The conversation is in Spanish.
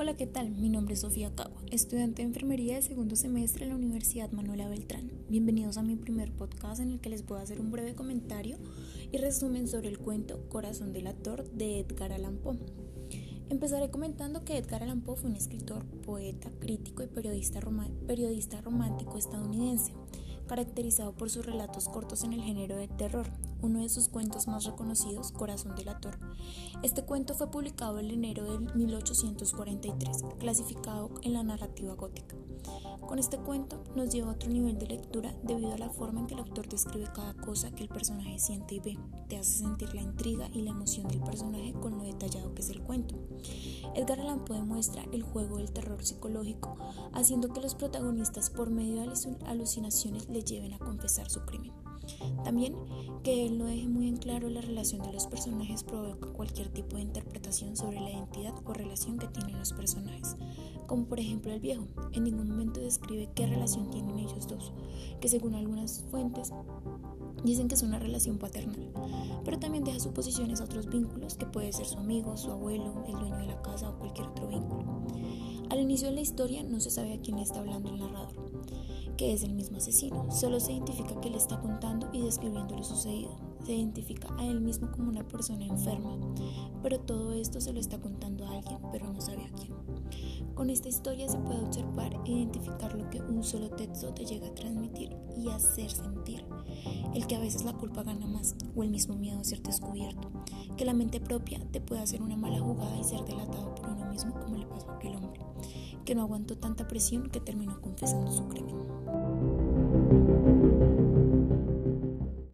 Hola, ¿qué tal? Mi nombre es Sofía Cagua, estudiante de enfermería de segundo semestre en la Universidad Manuela Beltrán. Bienvenidos a mi primer podcast en el que les voy a hacer un breve comentario y resumen sobre el cuento Corazón del actor de Edgar Allan Poe. Empezaré comentando que Edgar Allan Poe fue un escritor, poeta, crítico y periodista romántico estadounidense caracterizado por sus relatos cortos en el género de terror, uno de sus cuentos más reconocidos, Corazón del Ator. Este cuento fue publicado en enero de 1843, clasificado en la narrativa gótica. Con este cuento nos lleva otro nivel de lectura debido a la forma en que el autor describe cada cosa que el personaje siente y ve. Te hace sentir la intriga y la emoción del personaje con lo detallado que es el cuento. Edgar Allan Poe muestra el juego del terror psicológico, haciendo que los protagonistas por medio de alucinaciones le lleven a confesar su crimen. También que él no deje muy en claro la relación de los personajes provoca cualquier tipo de interpretación sobre la identidad o relación que tienen los personajes, como por ejemplo el viejo. En ningún momento describe qué relación tienen ellos dos, que según algunas fuentes dicen que es una relación paternal, pero también deja suposiciones a otros vínculos, que puede ser su amigo, su abuelo, el dueño de la casa o cualquier otro vínculo. Al inicio de la historia no se sabe a quién está hablando el narrador que es el mismo asesino. Solo se identifica que le está contando y describiendo lo sucedido. Se identifica a él mismo como una persona enferma, pero todo esto se lo está contando a alguien, pero no sabe a quién. Con esta historia se puede observar e identificar lo que un solo texto te llega a transmitir y hacer sentir. El que a veces la culpa gana más o el mismo miedo a ser descubierto. Que la mente propia te puede hacer una mala jugada y ser delatado por uno mismo como le pasó a aquel hombre, que no aguantó tanta presión que terminó confesando su crimen.